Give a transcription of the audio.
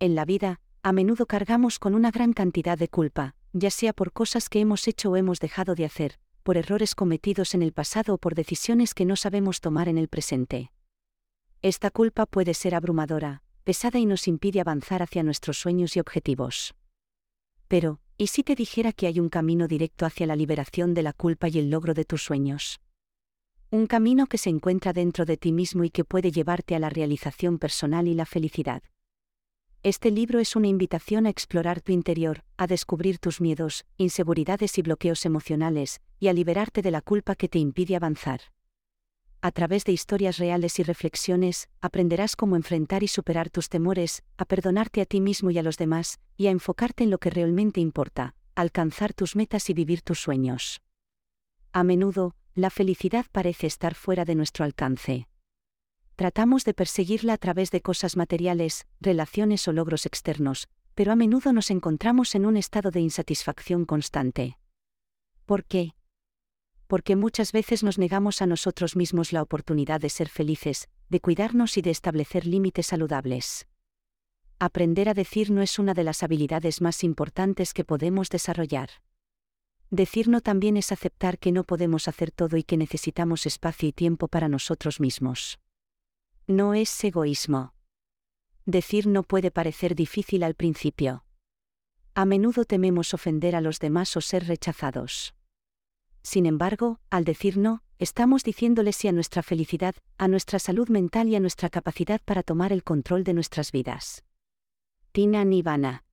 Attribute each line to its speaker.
Speaker 1: En la vida, a menudo cargamos con una gran cantidad de culpa, ya sea por cosas que hemos hecho o hemos dejado de hacer, por errores cometidos en el pasado o por decisiones que no sabemos tomar en el presente. Esta culpa puede ser abrumadora, pesada y nos impide avanzar hacia nuestros sueños y objetivos. Pero, ¿y si te dijera que hay un camino directo hacia la liberación de la culpa y el logro de tus sueños? Un camino que se encuentra dentro de ti mismo y que puede llevarte a la realización personal y la felicidad. Este libro es una invitación a explorar tu interior, a descubrir tus miedos, inseguridades y bloqueos emocionales, y a liberarte de la culpa que te impide avanzar. A través de historias reales y reflexiones, aprenderás cómo enfrentar y superar tus temores, a perdonarte a ti mismo y a los demás, y a enfocarte en lo que realmente importa, alcanzar tus metas y vivir tus sueños. A menudo, la felicidad parece estar fuera de nuestro alcance tratamos de perseguirla a través de cosas materiales, relaciones o logros externos, pero a menudo nos encontramos en un estado de insatisfacción constante. ¿Por qué? Porque muchas veces nos negamos a nosotros mismos la oportunidad de ser felices, de cuidarnos y de establecer límites saludables. Aprender a decir no es una de las habilidades más importantes que podemos desarrollar. Decir no también es aceptar que no podemos hacer todo y que necesitamos espacio y tiempo para nosotros mismos. No es egoísmo. Decir no puede parecer difícil al principio. A menudo tememos ofender a los demás o ser rechazados. Sin embargo, al decir no, estamos diciéndole sí a nuestra felicidad, a nuestra salud mental y a nuestra capacidad para tomar el control de nuestras vidas. Tina Nivana